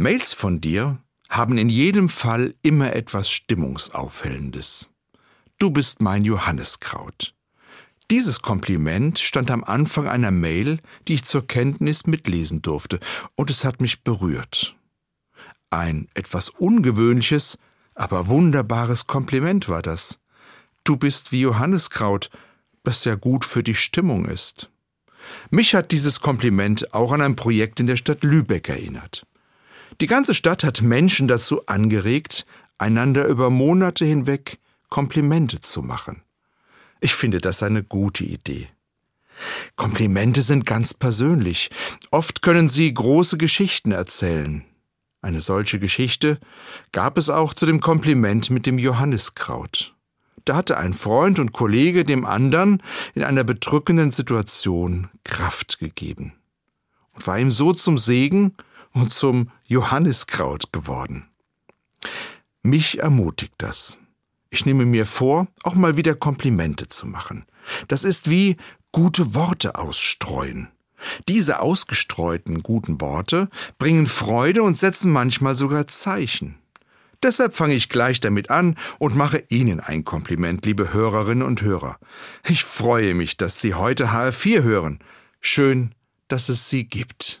Mails von dir haben in jedem Fall immer etwas Stimmungsaufhellendes. Du bist mein Johanniskraut. Dieses Kompliment stand am Anfang einer Mail, die ich zur Kenntnis mitlesen durfte, und es hat mich berührt. Ein etwas ungewöhnliches, aber wunderbares Kompliment war das. Du bist wie Johanniskraut, das ja gut für die Stimmung ist. Mich hat dieses Kompliment auch an ein Projekt in der Stadt Lübeck erinnert. Die ganze Stadt hat Menschen dazu angeregt, einander über Monate hinweg Komplimente zu machen. Ich finde das eine gute Idee. Komplimente sind ganz persönlich. Oft können sie große Geschichten erzählen. Eine solche Geschichte gab es auch zu dem Kompliment mit dem Johanniskraut. Da hatte ein Freund und Kollege dem anderen in einer bedrückenden Situation Kraft gegeben und war ihm so zum Segen und zum Johanniskraut geworden. Mich ermutigt das. Ich nehme mir vor, auch mal wieder Komplimente zu machen. Das ist wie gute Worte ausstreuen. Diese ausgestreuten guten Worte bringen Freude und setzen manchmal sogar Zeichen. Deshalb fange ich gleich damit an und mache Ihnen ein Kompliment, liebe Hörerinnen und Hörer. Ich freue mich, dass Sie heute HR4 hören. Schön, dass es Sie gibt.